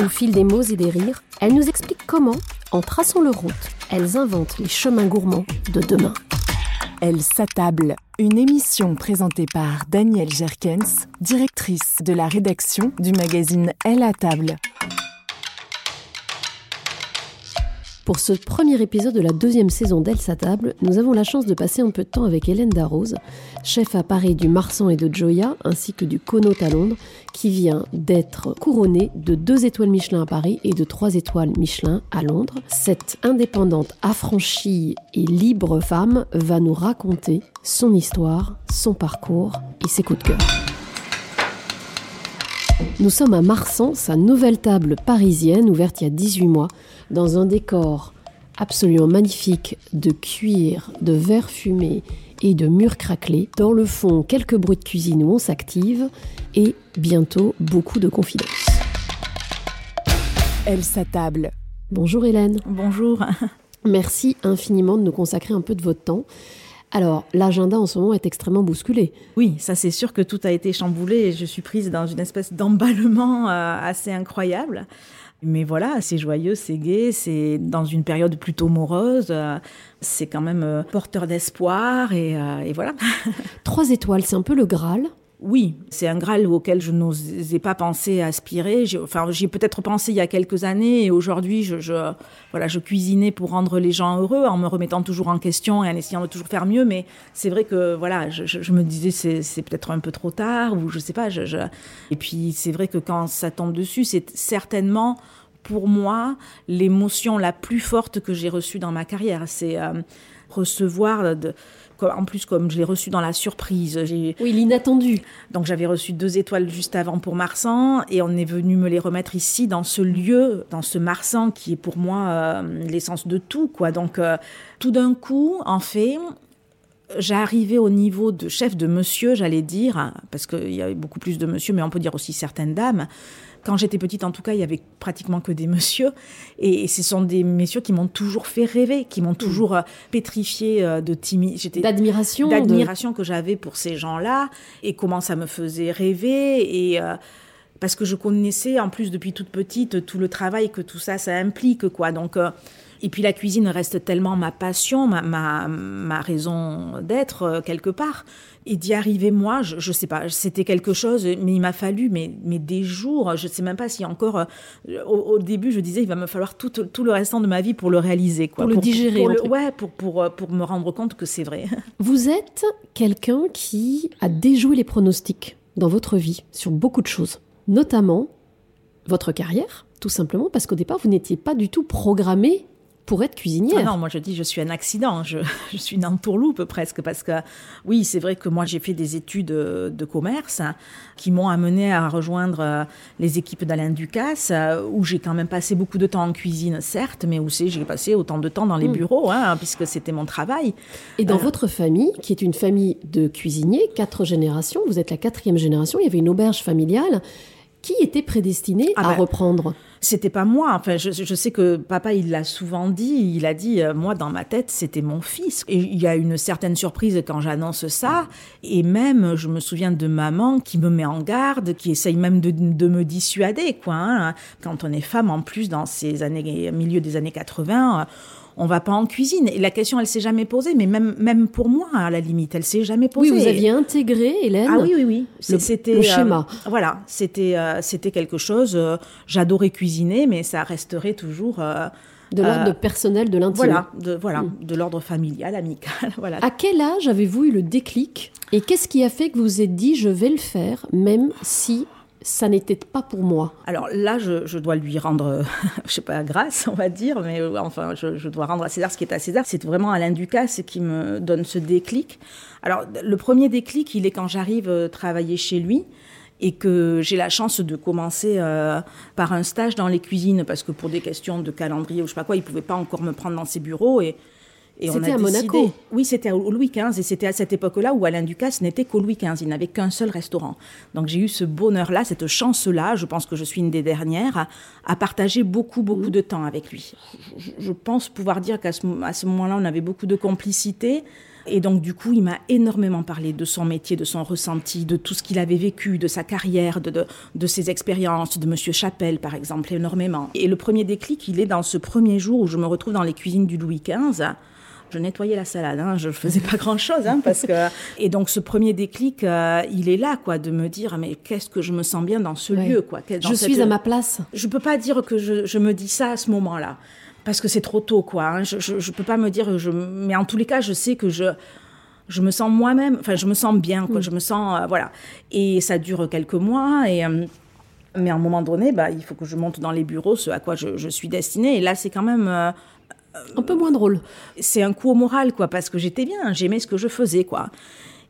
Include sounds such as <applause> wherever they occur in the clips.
Au fil des mots et des rires, elles nous expliquent comment, en traçant leur route, elles inventent les chemins gourmands de demain. Elle s'attable. Une émission présentée par Danielle Jerkens, directrice de la rédaction du magazine Elle à table. Pour ce premier épisode de la deuxième saison d'Elle s'attable, nous avons la chance de passer un peu de temps avec Hélène Darroze, chef à Paris du Marsan et de Joya, ainsi que du Connaught à Londres, qui vient d'être couronnée de deux étoiles Michelin à Paris et de trois étoiles Michelin à Londres. Cette indépendante, affranchie et libre femme va nous raconter son histoire, son parcours et ses coups de cœur. Nous sommes à Marsan, sa nouvelle table parisienne ouverte il y a 18 mois, dans un décor absolument magnifique de cuir, de verre fumé et de murs craquelés. Dans le fond, quelques bruits de cuisine où on s'active et bientôt beaucoup de confidences. Elle s'attable. Bonjour Hélène. Bonjour. Merci infiniment de nous consacrer un peu de votre temps. Alors, l'agenda en ce moment est extrêmement bousculé. Oui, ça c'est sûr que tout a été chamboulé et je suis prise dans une espèce d'emballement euh, assez incroyable. Mais voilà, c'est joyeux, c'est gai, c'est dans une période plutôt morose. euh, c'est quand même euh, porteur d'espoir et, et voilà. <laughs> Trois étoiles, c'est un peu le Graal. Oui, c'est un Graal auquel je n'osais pas penser aspirer. J'ai- Enfin, j'y ai peut-être pensé il y a quelques années et aujourd'hui, je, je, voilà, je cuisinais pour rendre les gens heureux en me remettant toujours en question et en essayant de toujours faire mieux. Mais c'est vrai que voilà, je, me disais c'est, c'est peut-être un peu trop tard ou je sais pas. Et puis c'est vrai que quand ça tombe dessus, c'est certainement pour moi l'émotion la plus forte que j'ai reçue dans ma carrière. C'est euh, recevoir de en plus, comme je l'ai reçu dans la surprise, j'ai Oui, l'inattendu. donc j'avais reçu deux étoiles juste avant pour Marsan et on est venu me les remettre ici dans ce lieu, dans ce Marsan qui est pour moi euh, l'essence de tout quoi. Donc euh, tout d'un coup, en fait, j'arrivais au niveau de chef de monsieur, j'allais dire, parce qu'il y avait beaucoup plus de monsieur, mais on peut dire aussi certaines dames. Quand j'étais petite, en tout cas, il y avait pratiquement que des messieurs. Et ce sont des messieurs qui m'ont toujours fait rêver, qui m'ont toujours euh, pétrifié euh, de timidité D'admiration. de- d'admiration que j'avais pour ces gens-là et comment ça me faisait rêver et euh, parce que je connaissais en plus depuis toute petite tout le travail que tout ça ça implique quoi donc Et puis la cuisine reste tellement ma passion, ma, ma, ma raison d'être euh, quelque part. Et d'y arriver, moi, je, je sais pas, c'était quelque chose, mais il m'a fallu mais, mais des jours. Je sais même pas si encore. euh, au, au début, je disais, il va me falloir tout, tout le restant de ma vie pour le réaliser. Quoi. Pour le digérer, pour le- ouais, pour, pour, euh, pour me rendre compte que c'est vrai. <laughs> Vous êtes quelqu'un qui a déjoué les pronostics dans votre vie sur beaucoup de choses, notamment votre carrière, tout simplement parce qu'au départ, vous n'étiez pas du tout programmé pour être cuisinière. Ah non, moi je dis je suis un accident, je, <laughs> je suis une entourloupe presque, parce que oui, c'est vrai que moi j'ai fait des études euh, de commerce hein, qui m'ont amené à rejoindre euh, les équipes d'Alain Ducasse, euh, où j'ai quand même passé beaucoup de temps en cuisine, certes, mais c'est j'ai passé autant de temps dans les Mm. bureaux, hein, puisque c'était mon travail. Et dans Euh, votre famille, qui est une famille de cuisiniers, quatre générations, vous êtes la quatrième génération, il y avait une auberge familiale qui était prédestinée Ah à bah, reprendre? C'était pas moi. Enfin, je, je sais que papa, il l'a souvent dit. Il a dit, euh, moi, dans ma tête, c'était mon fils. Et il y a une certaine surprise quand j'annonce ça. Et même, je me souviens de maman qui me met en garde, qui essaye même de, de me dissuader, quoi. hein. Quand on est femme, en plus, dans ces années, milieu des années 80, euh, on va pas en cuisine. Et la question, elle s'est jamais posée. Mais même, même pour moi, à la limite, elle s'est jamais Oui, posée. vous aviez intégré, Hélène. Ah oui, oui, oui. Le- C'était le euh, schéma. voilà, c'était euh, c'était quelque chose. euh, J'adorais cuisiner, mais ça resterait toujours. de l'ordre personnel de l'intime. voilà, de voilà, Mm. de l'ordre familial, amical. <laughs> Voilà. À quel âge avez-vous eu le déclic Et qu'est-ce qui a fait que vous vous êtes dit je vais le faire, même si ça n'était pas pour moi Alors là, je, dois lui rendre, <laughs> je sais pas, grâce, on va dire, mais euh, enfin, je, je dois rendre à César ce qui est à César. C'est vraiment Alain Ducasse qui me donne ce déclic. Alors, le premier déclic, il est quand j'arrive euh, travailler chez lui et que j'ai la chance de commencer euh, par un stage dans les cuisines parce que pour des questions de calendrier ou je sais pas quoi, il pouvait pas encore me prendre dans ses bureaux et et on C'était a à Monaco. Oui, c'était au Louis XV et c'était à cette époque-là où Alain Ducasse n'était qu'au Louis XV. Il n'avait qu'un seul restaurant. Donc j'ai eu ce bonheur-là, cette chance-là. Je pense que je suis une des dernières à, à partager beaucoup, beaucoup Mmh. de temps avec lui. Je, je pense pouvoir dire qu'à ce, moment-là, on avait beaucoup de complicité. Et donc, du coup, il m'a énormément parlé de son métier, de son ressenti, de tout ce qu'il avait vécu, de sa carrière, de, de, de ses expériences, de Monsieur Chapelle, par exemple, énormément. Et le premier déclic, il est dans ce premier jour où je me retrouve dans les cuisines du Louis XV. Je nettoyais la salade, hein, je faisais pas grand chose, hein, parce que <laughs> et donc ce premier déclic, euh, il est là, quoi, de me dire mais qu'est-ce que je me sens bien dans ce Ouais. lieu, quoi. Dans Je cette- suis à ma place. je peux pas dire que je, je me dis ça à ce moment-là parce que c'est trop tôt quoi hein. je, je je peux pas me dire je mais en tous les cas je sais que je je me sens moi-même enfin je me sens bien quoi je me sens euh, voilà et ça dure quelques mois et euh, mais à un moment donné bah il faut que je monte dans les bureaux ce à quoi je, je suis destinée et là c'est quand même euh, Un peu moins drôle. c'est un coup au moral, quoi, parce que j'étais bien, j'aimais ce que je faisais, quoi.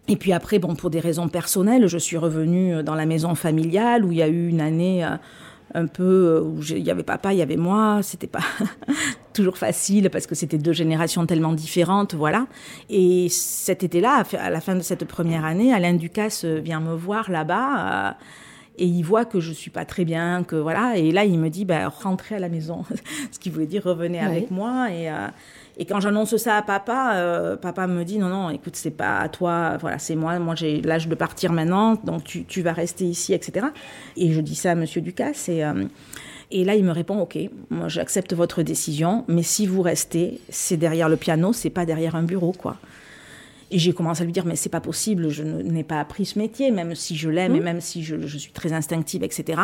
Et puis après, bon, pour des raisons personnelles, je suis revenue dans la maison familiale où il y a eu une année euh, un peu euh, où il y avait papa, il y avait moi. C'était pas <laughs> toujours facile parce que c'était deux générations tellement différentes, voilà. Et cet été-là, à la fin de cette première année, Alain Ducasse vient me voir là-bas. euh, et il voit que je suis pas très bien, que voilà. Et là, il me dit, bah, rentrez à la maison. <laughs> Ce qui voulait dire revenez Ouais. avec moi. Et, euh, et quand j'annonce ça à papa, euh, papa me dit, non, non, écoute, c'est pas à toi. Voilà, c'est moi. Moi, j'ai l'âge de partir maintenant. Donc, tu, tu vas rester ici, etc. Et je dis ça à monsieur Ducasse. Et, euh, et là, il me répond, OK, moi, j'accepte votre décision. Mais si vous restez, c'est derrière le piano, c'est pas derrière un bureau, quoi. Et j'ai commencé à lui dire, mais c'est pas possible, je n'ai pas appris ce métier, même si je l'aime et même si je, je suis très instinctive, etc.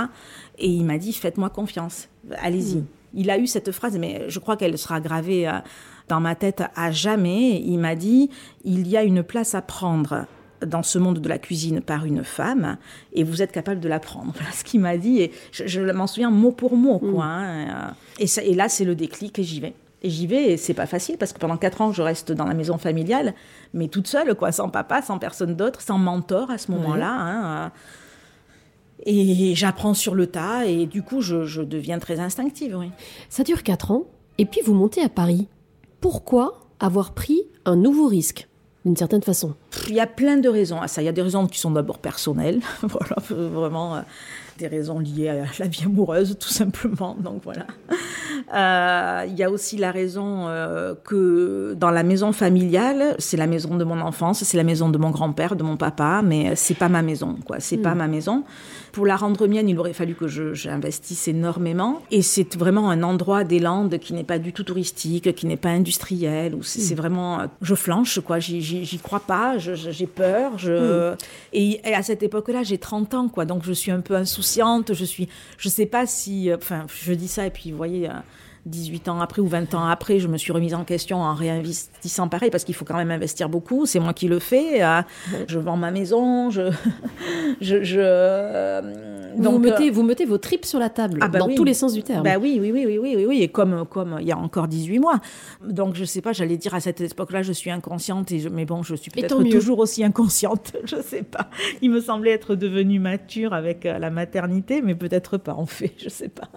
Et il m'a dit, faites-moi confiance, allez-y. Il a eu cette phrase, mais je crois qu'elle sera gravée euh, dans ma tête à jamais. Il m'a dit, il y a une place à prendre dans ce monde de la cuisine par une femme et vous êtes capable de la prendre. <laughs> Voilà ce qu'il m'a dit et je, je m'en souviens mot pour mot. Quoi, hein. Euh, et, ça- et là, c'est le déclic et j'y vais. Et j'y vais et c'est pas facile parce que pendant quatre ans, je reste dans la maison familiale, mais toute seule, quoi, sans papa, sans personne d'autre, sans mentor à ce moment-là. hein. Et j'apprends sur le tas et du coup, je, je deviens très instinctive. Oui. Ça dure 4 ans, et puis vous montez à Paris. Pourquoi avoir pris un nouveau risque, d'une certaine façon? Il y a plein de raisons à ça. Il y a des raisons qui sont d'abord personnelles, <laughs> voilà, vraiment euh, des raisons liées à la vie amoureuse, tout simplement. Donc voilà. Euh, il y a aussi la raison euh, que dans la maison familiale, c'est la maison de mon enfance, c'est la maison de mon grand-père, de mon papa, mais c'est pas ma maison, quoi. C'est pas ma maison. Pour la rendre mienne, il aurait fallu que j'investisse énormément. Et c'est vraiment un endroit des Landes qui n'est pas du tout touristique, qui n'est pas industriel. Où c'est vraiment, je flanche, quoi. J'y crois pas. J'ai peur. Je... Et, et à cette époque-là, j'ai 30 ans, quoi. Donc je suis un peu insouciante. Je suis, je sais pas si, euh, enfin, je dis ça et puis vous voyez. Euh, 18 ans après ou 20 ans après, je me suis remise en question en réinvestissant pareil parce qu'il faut quand même investir beaucoup. C'est moi qui le fais. euh, Je vends ma maison. Je, <laughs> je, je, euh, vous, donc, mettez, euh, vous mettez vos tripes sur la table, ah bah dans oui. tous les sens du terme. bah oui, oui, oui, oui, oui, oui, oui. Et comme, comme il y a encore 18 mois. Donc, je sais pas, j'allais dire à cette époque-là, je suis inconsciente, et je- mais bon, je suis peut-être toujours aussi inconsciente. <laughs> Je sais pas. Il me semblait être devenue mature avec la maternité, mais peut-être pas, en fait, je sais pas.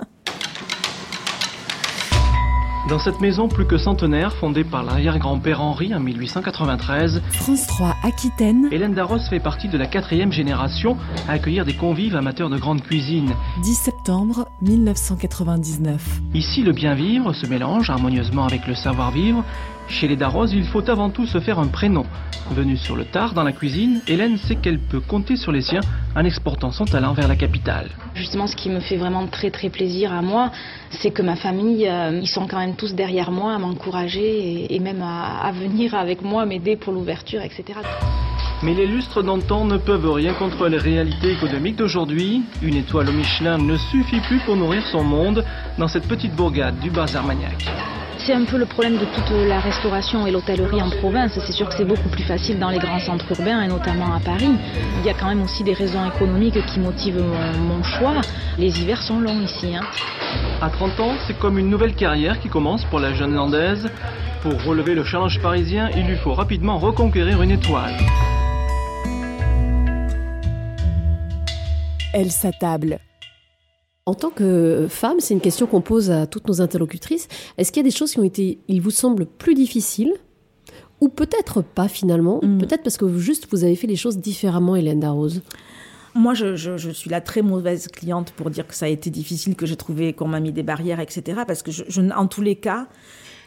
Dans cette maison plus que centenaire, fondée par l'arrière-grand-père Henri en 1893, France 3 Aquitaine, Hélène Darros fait partie de la quatrième génération à accueillir des convives amateurs de grande cuisine. 10 septembre 1999. Ici, le bien vivre se mélange harmonieusement avec le savoir-vivre. Chez les Darros, il faut avant tout se faire un prénom. Venue sur le tard dans la cuisine, Hélène sait qu'elle peut compter sur les siens en exportant son talent vers la capitale. Justement, ce qui me fait vraiment très très plaisir à moi, c'est que ma famille, euh, ils sont quand même tous derrière moi à m'encourager et, et même à, à venir avec moi m'aider pour l'ouverture, etc. Mais les lustres d'antan ne peuvent rien contre les réalités économiques d'aujourd'hui. Une étoile au Michelin ne suffit plus pour nourrir son monde dans cette petite bourgade du Bas-Armagnac. C'est un peu le problème de toute la restauration et l'hôtellerie en province. C'est sûr que c'est beaucoup plus facile dans les grands centres urbains et notamment à Paris. Il y a quand même aussi des raisons économiques qui motivent mon, mon choix. Les hivers sont longs ici. Hein. À 30 ans, c'est comme une nouvelle carrière qui commence pour la jeune landaise. Pour relever le challenge parisien, il lui faut rapidement reconquérir une étoile. Elle s'attable. En tant que femme, c'est une question qu'on pose à toutes nos interlocutrices. Est-ce qu'il y a des choses qui ont été, il vous semble, plus difficiles Ou peut-être pas finalement Mm. Peut-être parce que juste vous avez fait les choses différemment, Hélène Darroze. Moi, je, je- je suis la très mauvaise cliente pour dire que ça a été difficile, que j'ai trouvé qu'on m'a mis des barrières, etc. Parce que, je- en tous les cas,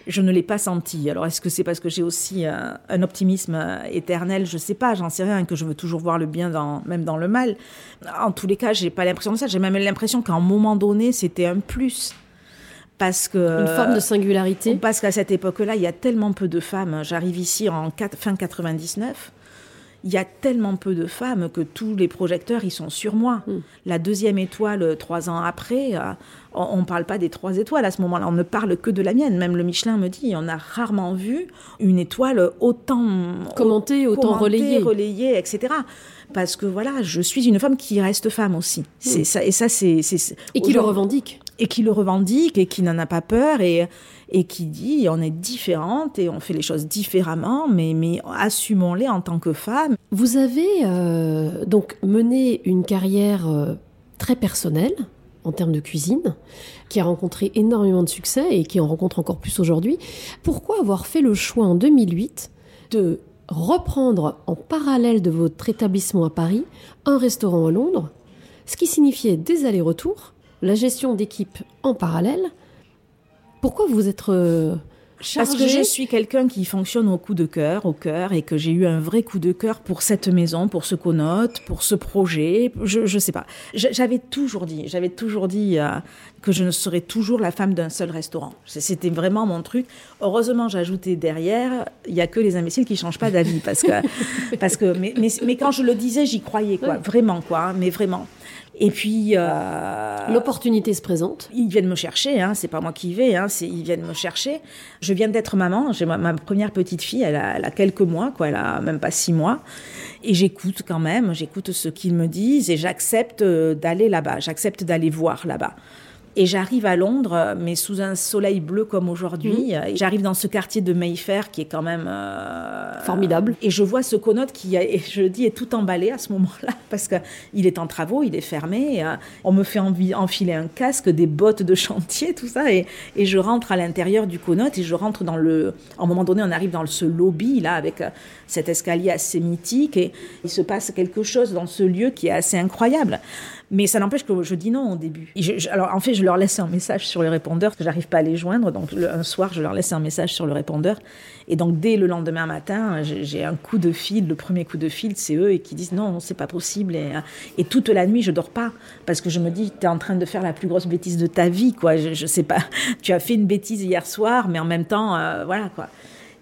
je ne l'ai pas senti. Alors, est-ce que c'est parce que j'ai aussi euh, un optimisme euh, éternel? Je sais pas, j'en sais rien, que je veux toujours voir le bien, dans, même dans le mal. En tous les cas, j'ai pas l'impression de ça. J'ai même l'impression qu'à un moment donné, c'était un plus. Parce que, Une forme de singularité Parce qu'à cette époque-là, il y a tellement peu de femmes. J'arrive ici en fin 99. Il y a tellement peu de femmes que tous les projecteurs, ils sont sur moi. La deuxième étoile, euh, trois ans après, euh, on ne parle pas des trois étoiles à ce moment-là. On ne parle que de la mienne. Même le Michelin me dit, on a rarement vu une étoile autant Commentée, autant relayée. relayée, etc. Parce que voilà, je suis une femme qui reste femme aussi. C'est ça, et ça, c'est Et qui le revendique. et qui le revendique et qui n'en a pas peur et, et qui dit on est différente et on fait les choses différemment, mais, mais assumons-les en tant que femme. Vous avez euh, donc mené une carrière euh, très personnelle en termes de cuisine, qui a rencontré énormément de succès et qui en rencontre encore plus aujourd'hui. Pourquoi avoir fait le choix en 2008 de reprendre en parallèle de votre établissement à Paris un restaurant à Londres, ce qui signifiait des allers-retours, la gestion d'équipe en parallèle Pourquoi vous êtes euh, Parce que je suis quelqu'un qui fonctionne au coup de cœur, au cœur, et que j'ai eu un vrai coup de cœur pour cette maison, pour ce conote, pour ce projet. Je, je sais pas. J'avais toujours dit, j'avais toujours dit euh, que je ne serais toujours la femme d'un seul restaurant. C'était vraiment mon truc. Heureusement, ajouté derrière, il y a que les imbéciles qui changent pas d'avis, parce que, <laughs> parce que, mais, mais, mais quand je le disais, j'y croyais, quoi, vraiment, quoi, hein, mais vraiment. Et puis. euh, L'opportunité se présente. ils viennent me chercher, hein, c'est pas moi qui y vais, hein, c'est ils viennent me chercher. Je viens d'être maman, j'ai ma, ma première petite fille, elle a, elle a quelques mois, quoi, elle a même pas six mois, et j'écoute quand même, j'écoute ce qu'ils me disent et j'accepte euh, d'aller là-bas, j'accepte d'aller voir là-bas. Et j'arrive à Londres, mais sous un soleil bleu comme aujourd'hui. Mhm. J'arrive dans ce quartier de Mayfair qui est quand même euh, Formidable. Et je vois ce conote qui, et je dis, est tout emballé à ce moment-là <laughs> parce que il est en travaux, il est fermé. euh, on me fait enfiler un casque, des bottes de chantier, tout ça, et, et je rentre à l'intérieur du conote et je rentre dans le. À un moment donné, on arrive dans ce lobby là avec euh, cet escalier assez mythique et il se passe quelque chose dans ce lieu qui est assez incroyable. Mais ça n'empêche que je dis non au début. Alors en fait, je leur laisse un message sur le répondeur, que j'arrive pas à les joindre. Donc, un soir, je leur laisse un message sur le répondeur. Et donc, dès le lendemain matin, j'ai un coup de fil. Le premier coup de fil, c'est eux et qui disent non, c'est pas possible. Et, et, toute la nuit, je dors pas parce que je me dis, tu es en train de faire la plus grosse bêtise de ta vie, quoi. Je, je sais pas. <laughs> Tu as fait une bêtise hier soir, mais en même temps, euh, voilà, quoi.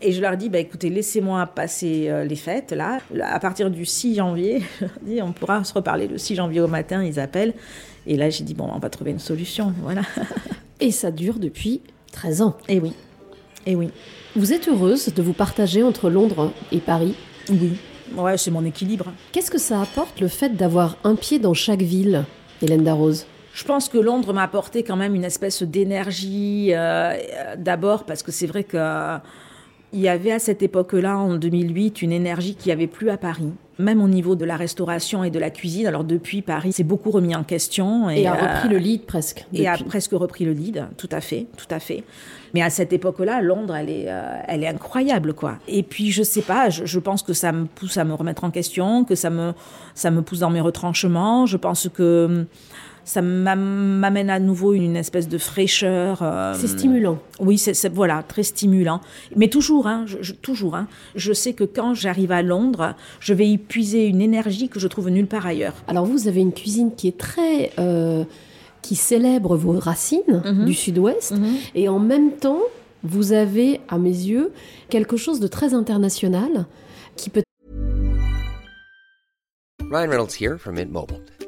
Et je leur dis, bah, écoutez, laissez-moi passer euh, les fêtes, là. À partir du 6 janvier, <laughs> je leur dis, on pourra se reparler le 6 janvier au matin, ils appellent. Et là, j'ai dit, bon, on va trouver une solution, voilà. <laughs> Et ça dure depuis 13 ans. Et oui, et oui. Vous êtes heureuse de vous partager entre Londres et Paris? Oui, ouais, c'est mon équilibre. Qu'est-ce que ça apporte le fait d'avoir un pied dans chaque ville, Hélène Darroze? Je pense que Londres m'a apporté quand même une espèce d'énergie, euh, d'abord parce que c'est vrai que il y avait à cette époque-là, en 2008, une énergie qui avait plus à Paris, même au niveau de la restauration et de la cuisine. Alors depuis, Paris s'est beaucoup remis en question. Et, a repris le lead presque. Et a presque repris le lead, tout à fait, tout à fait. Mais à cette époque-là, Londres, elle est, euh, elle est incroyable, quoi. Et puis, je sais pas, je, je, pense que ça me pousse à me remettre en question, que ça me, ça me pousse dans mes retranchements. Je pense que ça m'amène à nouveau une espèce de fraîcheur. Euh, c'est stimulant. Oui, c'est voilà, très stimulant. Mais toujours, hein, je, toujours. Hein, je sais que quand j'arrive à Londres, je vais y puiser une énergie que je trouve nulle part ailleurs. Alors vous avez une cuisine qui est très, euh, qui célèbre vos racines Mhm. du Sud-Ouest, et en même temps, vous avez, à mes yeux, quelque chose de très international qui peut Ryan Reynolds here from Mint Mobile.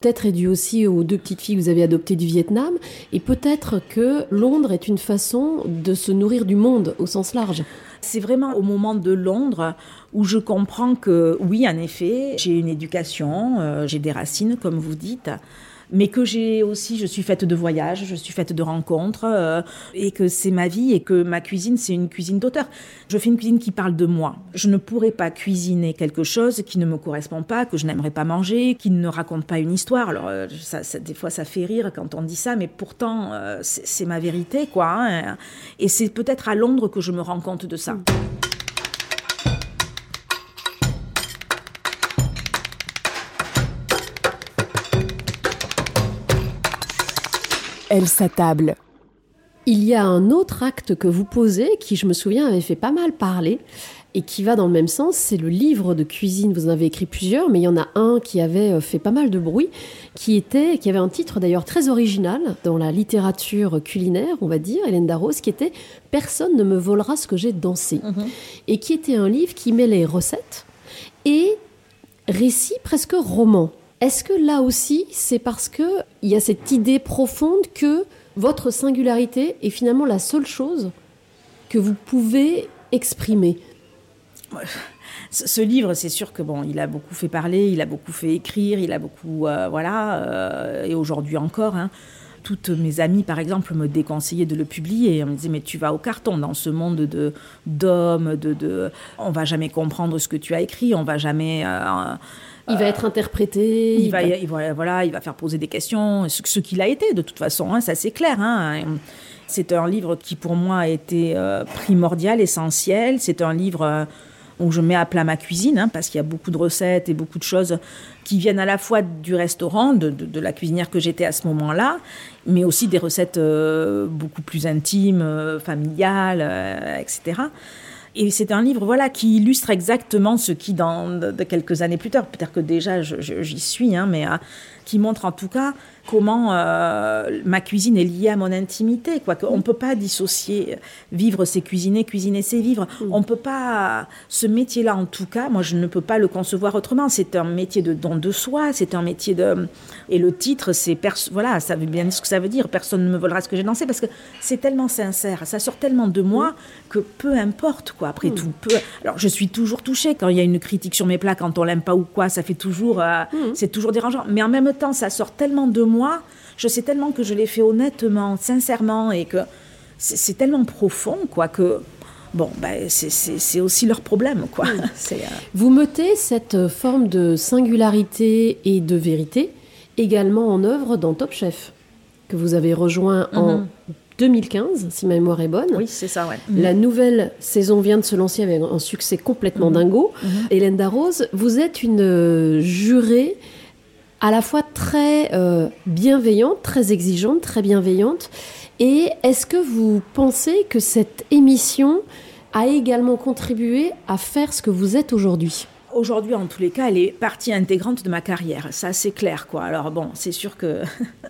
peut-être est dû aussi aux deux petites filles que vous avez adoptées du Vietnam, et peut-être que Londres est une façon de se nourrir du monde au sens large. C'est vraiment au moment de Londres où je comprends que oui, en effet, j'ai une éducation, euh, j'ai des racines, comme vous dites, mais que j'ai aussi, je suis faite de voyages, je suis faite de rencontres, euh, et que c'est ma vie et que ma cuisine, c'est une cuisine d'auteur. Je fais une cuisine qui parle de moi. Je ne pourrais pas cuisiner quelque chose qui ne me correspond pas, que je n'aimerais pas manger, qui ne raconte pas une histoire. Alors, euh, des fois, ça fait rire quand on dit ça, mais pourtant, euh, c'est c'est ma vérité, quoi. hein. Et c'est peut-être à Londres que je me rends compte de ça. Elle s'attable. Il y a un autre acte que vous posez qui, je me souviens, avait fait pas mal parler et qui va dans le même sens. C'est le livre de cuisine. Vous en avez écrit plusieurs, mais il y en a un qui avait euh, fait pas mal de bruit, qui était, qui avait un titre d'ailleurs très original dans la littérature culinaire, on va dire, Hélène Darroze, qui était Personne ne me volera ce que j'ai dansé, et qui était un livre qui mêlait recettes et récits presque romans. Est-ce que là aussi, c'est parce que il y a cette idée profonde que votre singularité est finalement la seule chose que vous pouvez exprimer? Ce ce livre, c'est sûr que bon, il a beaucoup fait parler, il a beaucoup fait écrire, il a beaucoup, euh, voilà, euh, et aujourd'hui encore. hein. toutes mes amies, par exemple, me déconseillaient de le publier. On me disait, mais tu vas au carton dans ce monde de d'hommes, de, de, on va jamais comprendre ce que tu as écrit, on va jamais. euh, Il va être interprété. il va, il va- voilà, il va faire poser des questions, ce, ce qu'il a été de toute façon, hein, ça c'est clair. hein. C'est un livre qui pour moi a été euh, primordial, essentiel. C'est un livre euh, où je mets à plat ma cuisine, hein, parce qu'il y a beaucoup de recettes et beaucoup de choses qui viennent à la fois du restaurant, de, de- de la cuisinière que j'étais à ce moment-là, mais aussi des recettes euh, beaucoup plus intimes, euh, familiales, euh, etc. Et c'est un livre voilà qui illustre exactement ce qui dans de, quelques années plus tard, peut-être que déjà j'y suis, hein, mais euh, qui montre en tout cas comment euh, ma cuisine est liée à mon intimité, quoi. Qu'on ne peut pas dissocier euh, vivre c'est cuisiner, cuisiner c'est vivre. On peut pas ce métier-là en tout cas, moi je ne peux pas le concevoir autrement. C'est un métier de don de soi, c'est un métier de et le titre c'est voilà, ça veut bien dire ce que ça veut dire. Personne ne me volera ce que j'ai dansé parce que c'est tellement sincère, ça sort tellement de moi que peu importe quoi. Après tout, peu. Alors je suis toujours touchée quand il y a une critique sur mes plats, quand on l'aime pas ou quoi, ça fait toujours, euh, c'est toujours dérangeant. Mais en même temps, ça sort tellement de moi je sais tellement que je l'ai fait honnêtement, sincèrement, et que c'est tellement profond, quoi, que bon, ben, c'est aussi leur problème, quoi. <laughs> Euh, Vous mettez cette forme de singularité et de vérité également en œuvre dans Top Chef, que vous avez rejoint en 2015, mhm. si ma mémoire est bonne. Oui, c'est ça, ouais. La nouvelle saison vient de se lancer avec un succès complètement mhm. dingo. Mhm. Hélène Darroze, vous êtes une euh, jurée à la fois très euh, bienveillante, très exigeante, très bienveillante. Et est-ce que vous pensez que cette émission a également contribué à faire ce que vous êtes aujourd'hui? Aujourd'hui, en tous les cas, elle est partie intégrante de ma carrière. Ça, c'est clair, quoi. Alors bon, c'est sûr que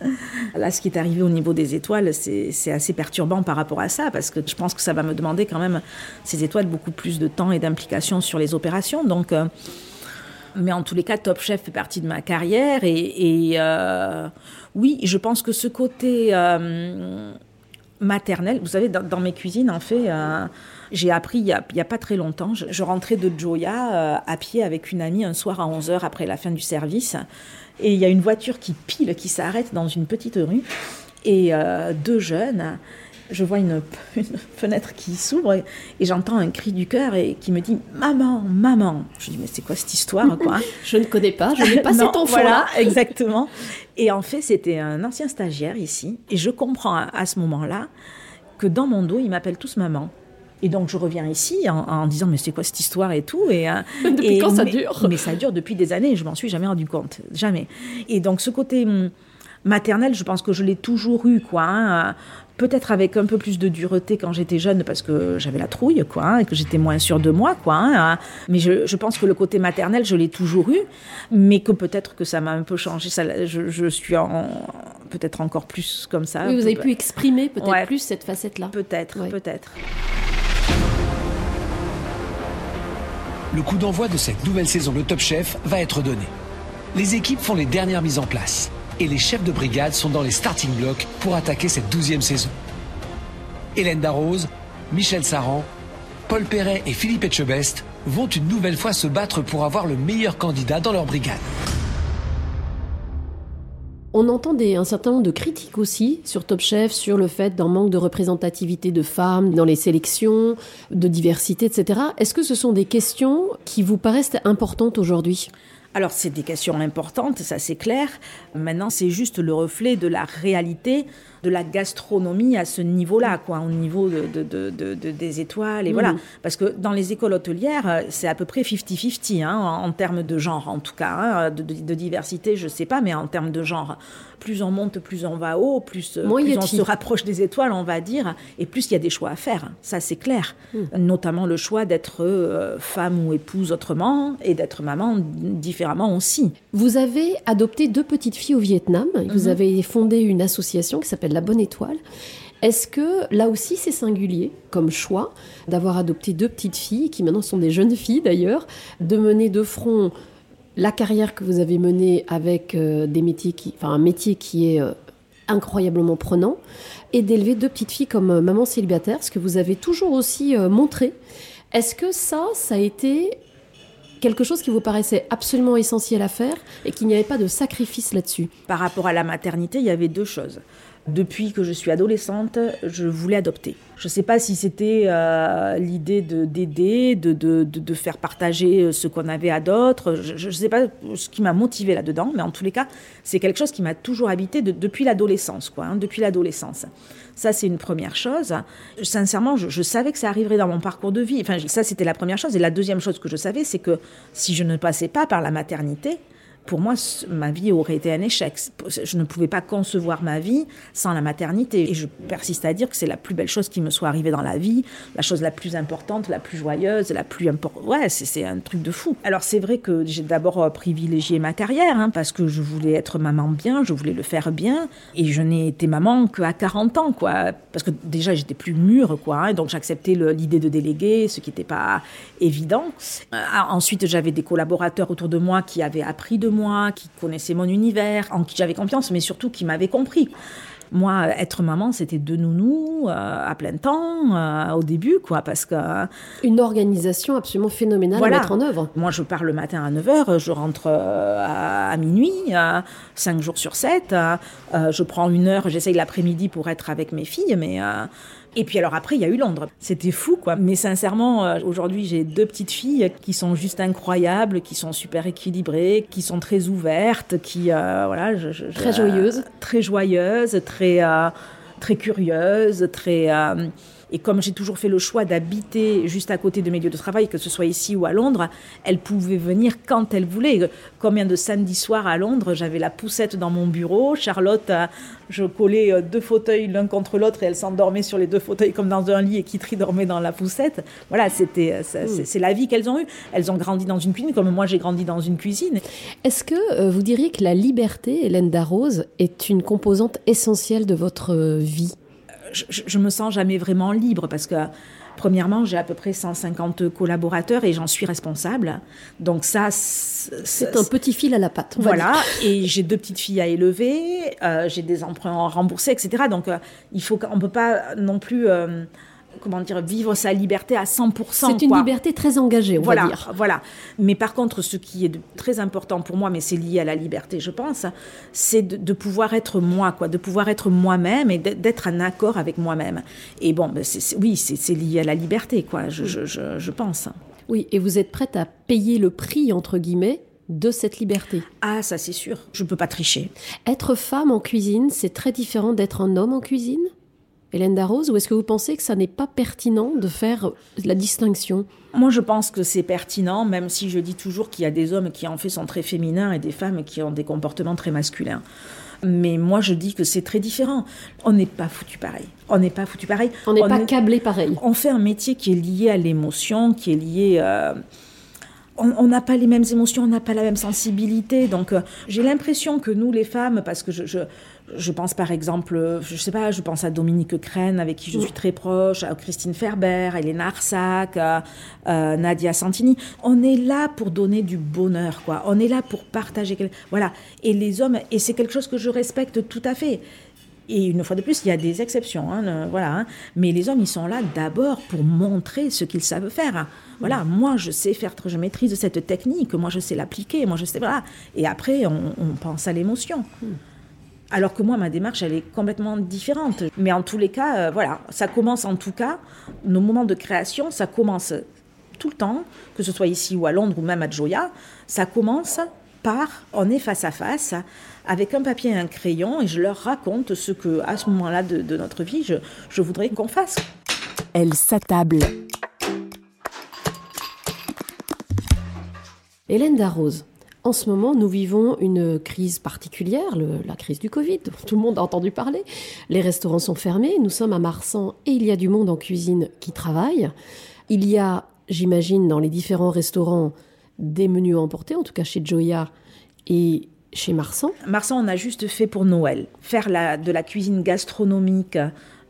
<laughs> là, ce qui est arrivé au niveau des étoiles, c'est assez perturbant par rapport à ça, parce que je pense que ça va me demander quand même ces étoiles beaucoup plus de temps et d'implication sur les opérations. Donc, euh, mais en tous les cas, Top Chef fait partie de ma carrière et, euh, oui, je pense que ce côté euh, maternel, vous savez, dans, mes cuisines, en fait j'ai appris il n'y a, pas très longtemps, je, rentrais de Joya euh, à pied avec une amie un soir à 11h après la fin du service. Et il y a une voiture qui pile, qui s'arrête dans une petite rue. Et euh, deux jeunes, je vois <laughs> une, fenêtre qui s'ouvre et, j'entends un cri du cœur et qui me dit Maman, maman. Je dis Mais c'est quoi cette histoire quoi? <laughs> Je ne connais pas, je n'ai pas <laughs> cet enfant-là. exactement. Et en fait, c'était un ancien stagiaire ici. Et je comprends à ce moment-là que dans mon dos, ils m'appellent tous maman. Et donc je reviens ici en, disant mais c'est quoi cette histoire et tout et, euh, depuis quand ça dure? Mais ça dure depuis des années. Je m'en suis jamais rendu compte, jamais. Et donc ce côté hum, maternel, je pense que je l'ai toujours eu quoi. Hein. Peut-être avec un peu plus de dureté quand j'étais jeune parce que j'avais la trouille quoi hein, et que j'étais moins sûre de moi quoi. Hein. Mais je, pense que le côté maternel, je l'ai toujours eu, mais que peut-être que ça m'a un peu changé. Ça, je, suis peut-être encore plus comme ça. Oui, vous avez pu exprimer peut-être plus cette facette-là. Peut-être, peut-être. le coup d'envoi de cette nouvelle saison de Top Chef va être donné. Les équipes font les dernières mises en place et les chefs de brigade sont dans les starting blocks pour attaquer cette douzième saison. Hélène Darroze, Michel Saran, Paul Perret et Philippe Etchebest vont une nouvelle fois se battre pour avoir le meilleur candidat dans leur brigade. On entend un certain nombre de critiques aussi sur Top Chef, sur le fait d'un manque de représentativité de femmes dans les sélections, de diversité, etc. Est-ce que ce sont des questions qui vous paraissent importantes aujourd'hui? Alors c'est des questions importantes, ça c'est clair. Maintenant c'est juste le reflet de la réalité de la gastronomie à ce niveau-là, quoi, au niveau de, des étoiles. Et voilà. Parce que dans les écoles hôtelières, euh, c'est à peu près 50-50, hein, en, termes de genre, en tout cas. Hein, de, diversité, je ne sais pas, mais en termes de genre. Plus on monte, plus on va haut, plus, euh, on se rapproche des étoiles, on va dire, et plus il y a des choix à faire. Ça, c'est clair. Hmm. Notamment le choix d'être euh, femme ou épouse autrement et d'être maman différemment aussi. Vous avez adopté deux petites filles au Vietnam. Vous mhm. avez fondé une association qui s'appelle la bonne étoile. Est-ce que là aussi c'est singulier comme choix d'avoir adopté deux petites filles, qui maintenant sont des jeunes filles d'ailleurs, de mener de front la carrière que vous avez menée avec euh, des métiers un métier qui est euh, incroyablement prenant, et d'élever deux petites filles comme euh, maman célibataire, ce que vous avez toujours aussi montré. Est-ce que ça, ça a été quelque chose qui vous paraissait absolument essentiel à faire et qu'il n'y avait pas de sacrifice là-dessus? Par rapport à la maternité, il y avait deux choses. Depuis que je suis adolescente, je voulais adopter. Je ne sais pas si c'était euh, l'idée de d'aider, de, de, de, faire partager euh, ce qu'on avait à d'autres. Je ne sais pas ce qui m'a motivé là-dedans, mais en tous les cas, c'est quelque chose qui m'a toujours habité depuis l'adolescence, quoi. Hein, depuis l'adolescence. Ça, c'est une première chose. Sincèrement, je, je, savais que ça arriverait dans mon parcours de vie. Enfin, ça, c'était la première chose. Et la deuxième chose que je savais, c'est que si je ne passais pas par la maternité, pour moi, ma vie aurait été un échec. Je ne pouvais pas concevoir ma vie sans la maternité. Et je persiste à dire que c'est la plus belle chose qui me soit arrivée dans la vie, la chose la plus importante, la plus joyeuse, la plus importante. Ouais, c'est un truc de fou. Alors c'est vrai que j'ai d'abord euh, privilégié ma carrière, hein, parce que je voulais être maman bien, je voulais le faire bien. Et je n'ai été maman qu'à 40 ans, quoi. Parce que déjà, j'étais plus mûre, quoi. Hein, donc j'acceptais l'idée de déléguer, ce qui n'était pas évident. Euh, ensuite, j'avais des collaborateurs autour de moi qui avaient appris de moi moi, qui connaissait mon univers, en qui j'avais confiance, mais surtout qui m'avait compris. Moi, être maman, c'était deux nounous euh, à plein temps euh, au début, quoi, parce que... Une organisation absolument phénoménale Voilà. à mettre en œuvre. Moi, je pars le matin à 9h, je rentre euh, à, à minuit, euh, 5 jours sur 7. euh, euh, je prends une heure, j'essaye l'après-midi pour être avec mes filles, mais... euh, et puis alors après, il y a eu Londres. C'était fou, quoi. Mais sincèrement, euh, aujourd'hui, j'ai deux petites filles qui sont juste incroyables, qui sont super équilibrées, qui sont très ouvertes, qui, euh, voilà... je- je- Très joyeuses. Très joyeuses, très, euh, très curieuses, très... euh, et comme j'ai toujours fait le choix d'habiter juste à côté de mes lieux de travail, que ce soit ici ou à Londres, elles pouvaient venir quand elles voulaient. Combien de samedis soirs à Londres, j'avais la poussette dans mon bureau. Charlotte, euh, je collais euh, deux fauteuils l'un contre l'autre et elle s'endormait sur les deux fauteuils comme dans un lit et Kitri dormait dans la poussette. Voilà, c'était, euh, ça- c'est la vie qu'elles ont eue. Elles ont grandi dans une cuisine comme moi j'ai grandi dans une cuisine. Est-ce que euh, vous diriez que la liberté, Hélène Darroze, est une composante essentielle de votre vie? Je, je- me sens jamais vraiment libre parce que premièrement j'ai à peu près 150 collaborateurs et j'en suis responsable. Donc ça C'est un petit fil à la patte. voilà. <laughs> et j'ai deux petites filles à élever euh, j'ai des emprunts à rembourser etc donc euh, il faut qu'on peut pas non plus euh, comment dire vivre sa liberté à 100% C'est une quoi. liberté très engagée, on voilà, va dire. Voilà. Mais par contre, ce qui est de- très important pour moi, mais c'est lié à la liberté, je pense, c'est de, de pouvoir être moi, quoi, de pouvoir être moi-même et d'être- en accord avec moi-même. Et bon, ben, oui, c'est lié à la liberté, quoi, je, je, je, je pense. Oui, et vous êtes prête à payer le prix, entre guillemets, de cette liberté? Ah, ça c'est sûr. Je peux pas tricher. Être femme en cuisine, c'est très différent d'être un homme en cuisine? Hélène Darroze, ou est-ce que vous pensez que ça n'est pas pertinent de faire la distinction? Moi, je pense que c'est pertinent, même si je dis toujours qu'il y a des hommes qui en fait sont très féminins et des femmes qui ont des comportements très masculins. Mais moi, je dis que c'est très différent. On n'est pas foutu pareil. On n'est pas foutu pareil. On n'est pas câblé pareil. On fait un métier qui est lié à l'émotion, qui est lié. euh, on n'a pas les mêmes émotions, on n'a pas la même sensibilité. Donc, euh, j'ai l'impression que nous, les femmes, parce que je, je, je pense par exemple, euh, je sais pas, je pense à Dominique Crène, avec qui je suis très proche, à Christine Ferber, à Hélène Arsac, à, euh, Nadia Santini. On est là pour donner du bonheur, quoi. On est là pour partager. Voilà. Et les hommes, et c'est quelque chose que je respecte tout à fait. Et une fois de plus, il y a des exceptions, hein, le- voilà. hein. Mais les hommes, ils sont là d'abord pour montrer ce qu'ils savent faire. Voilà, moi, je sais faire, je maîtrise cette technique, moi, je sais l'appliquer, moi, je sais, voilà. Et après, on, on pense à l'émotion. Alors que moi, ma démarche, elle est complètement différente. Mais en tous les cas, euh, voilà, ça commence en tout cas, nos moments de création, ça commence tout le temps, que ce soit ici ou à Londres ou même à Joya, ça commence par, on est face à face, avec un papier et un crayon, et je leur raconte ce que, à ce moment-là de, de notre vie, je, je voudrais qu'on fasse. Elle s'attable. Hélène Darroze, en ce moment, nous vivons une crise particulière, le- la crise du Covid, dont tout le monde a entendu parler. Les restaurants sont fermés, nous sommes à Marsan et il y a du monde en cuisine qui travaille. Il y a, j'imagine, dans les différents restaurants, des menus à emporter, en tout cas chez Joya et chez Marsan. Marsan, on a juste fait pour Noël. Faire la, de la cuisine gastronomique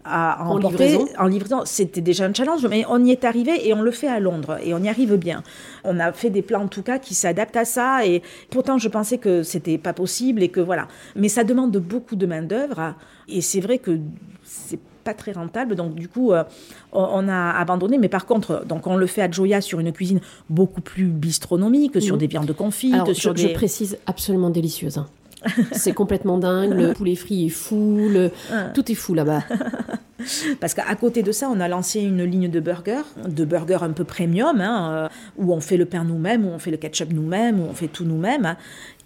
à En emporter, livraison en livraison, c'était déjà un challenge, mais on y est arrivé et on le fait à Londres et on y arrive bien. On a fait des plans en tout cas qui s'adaptent à ça et pourtant je pensais que c'était pas possible et que voilà. Mais ça demande beaucoup de main d'œuvre et c'est vrai que c'est pas très rentable donc du coup euh, on, a abandonné mais par contre donc on le fait à Joya sur une cuisine beaucoup plus bistronomique sur Mhm. des viandes confites Alors, sur je, des je précise, absolument délicieuse. hein. <laughs> C'est complètement dingue, le poulet frit est fou, le- tout est fou là-bas. <laughs> Parce qu'à côté de ça, on a lancé une ligne de burgers, de burgers un peu premium, hein, euh, où on fait le pain nous-mêmes, où on fait le ketchup nous-mêmes, où on fait tout nous-mêmes, hein,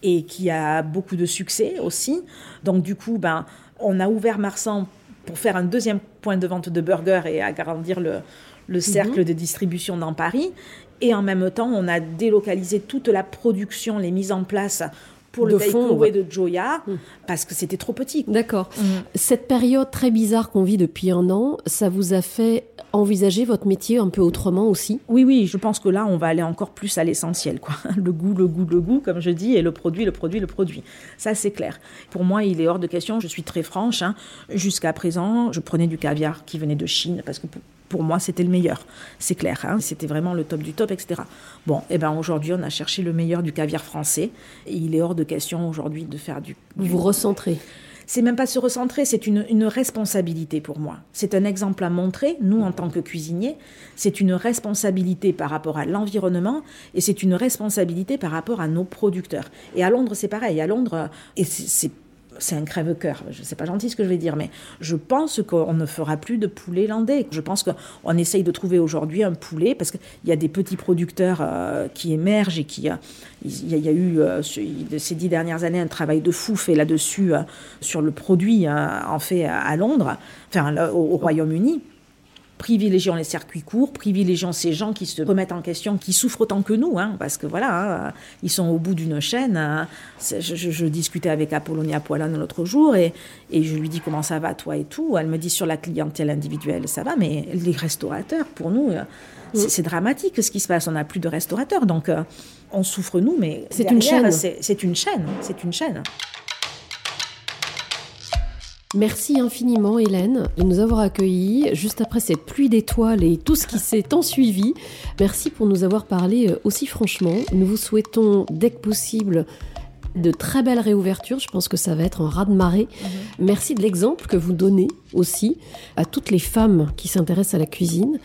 et qui a beaucoup de succès aussi. Donc du coup, ben, on a ouvert Marsan pour faire un deuxième point de vente de burgers et agrandir le, le cercle de distribution dans Paris. Et en même temps, on a délocalisé toute la production, les mises en place pour le takeaway ouais. de Joya, parce que c'était trop petit. D'accord. Cette période très bizarre qu'on vit depuis un an, ça vous a fait envisager votre métier un peu autrement aussi? Oui, oui, je pense que là, on va aller encore plus à l'essentiel, quoi. <laughs> Le goût, le goût, le goût, comme je dis, et le produit, le produit, le produit. Ça, c'est clair. Pour moi, il est hors de question, je suis très franche. hein. Jusqu'à présent, je prenais du caviar qui venait de Chine, parce que pour, moi, c'était le meilleur. C'est clair, hein. c'était vraiment le top du top, etc. Bon, et ben aujourd'hui, on a cherché le meilleur du caviar français, et il est hors de question aujourd'hui de faire du... Vous vous recentrez c'est même pas se recentrer, c'est une, une responsabilité pour moi. C'est un exemple à montrer, nous en tant que cuisiniers, c'est une responsabilité par rapport à l'environnement et c'est une responsabilité par rapport à nos producteurs. Et à Londres, c'est pareil. À Londres, et c'est c'est un crève-cœur. Je sais pas gentil ce que je vais dire, mais je pense qu'on ne fera plus de poulet landais. Je pense qu'on essaye de trouver aujourd'hui un poulet parce qu'il y a des petits producteurs euh, qui émergent et qui. Euh, il, y a, eu euh, ces dix dernières années un travail de fou fait là-dessus sur le produit en fait à Londres, enfin au Royaume-Uni privilégions les circuits courts, privilégions ces gens qui se remettent en question, qui souffrent autant que nous, hein, parce que voilà, hein, ils sont au bout d'une chaîne. Hein. Je, discutais avec Apollonia Poilane l'autre jour et, et je lui dis comment ça va toi et tout. Elle me dit sur la clientèle individuelle ça va, mais les restaurateurs, pour nous, euh, c'est dramatique ce qui se passe. On n'a plus de restaurateurs, donc euh, on souffre nous, mais c'est une chaîne. C'est une chaîne, c'est une chaîne. Merci infiniment Hélène de nous avoir accueillis juste après cette pluie d'étoiles et tout ce qui s'est ensuivi. Merci pour nous avoir parlé euh, aussi franchement. Nous vous souhaitons dès que possible de très belles réouvertures. Je pense que ça va être un raz-de-marée. Mhm. Merci de l'exemple que vous donnez aussi à toutes les femmes qui s'intéressent à la cuisine.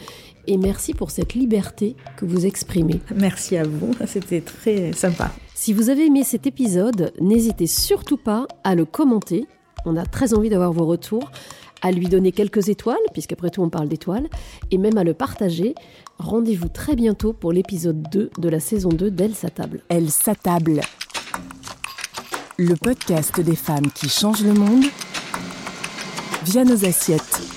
Et merci pour cette liberté que vous exprimez. Merci à vous, <laughs> c'était très sympa. Si vous avez aimé cet épisode, n'hésitez surtout pas à le commenter on a très envie d'avoir vos retours, à lui donner quelques étoiles, puisqu'après tout on parle d'étoiles, et même à le partager. Rendez-vous très bientôt pour l'épisode 2 de la saison 2 d'Elle s'attable. Elle s'attable. Le podcast des femmes qui changent le monde via nos assiettes.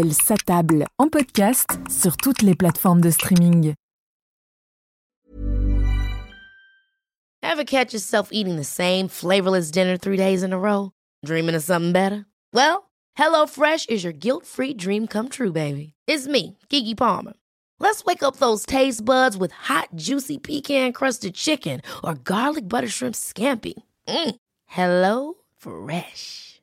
Elle s'attable en podcast sur toutes les plateformes de streaming. Ever catch yourself eating the same flavorless dinner three days in a row? Dreaming of something better? Well, HelloFresh is your guilt-free dream come true, baby. It's me, Kiki Palmer. Let's wake up those taste buds with hot, juicy pecan-crusted chicken or garlic butter shrimp scampi. Mm. Hello Fresh.